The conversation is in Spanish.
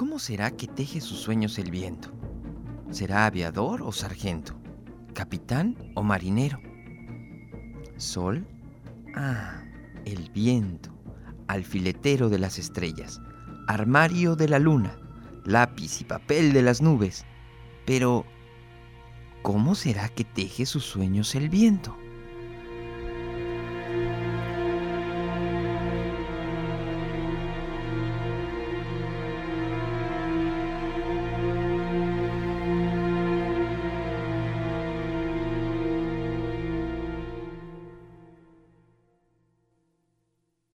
¿Cómo será que teje sus sueños el viento? ¿Será aviador o sargento? ¿Capitán o marinero? ¿Sol? Ah, el viento, alfiletero de las estrellas, armario de la luna, lápiz y papel de las nubes. Pero, ¿cómo será que teje sus sueños el viento?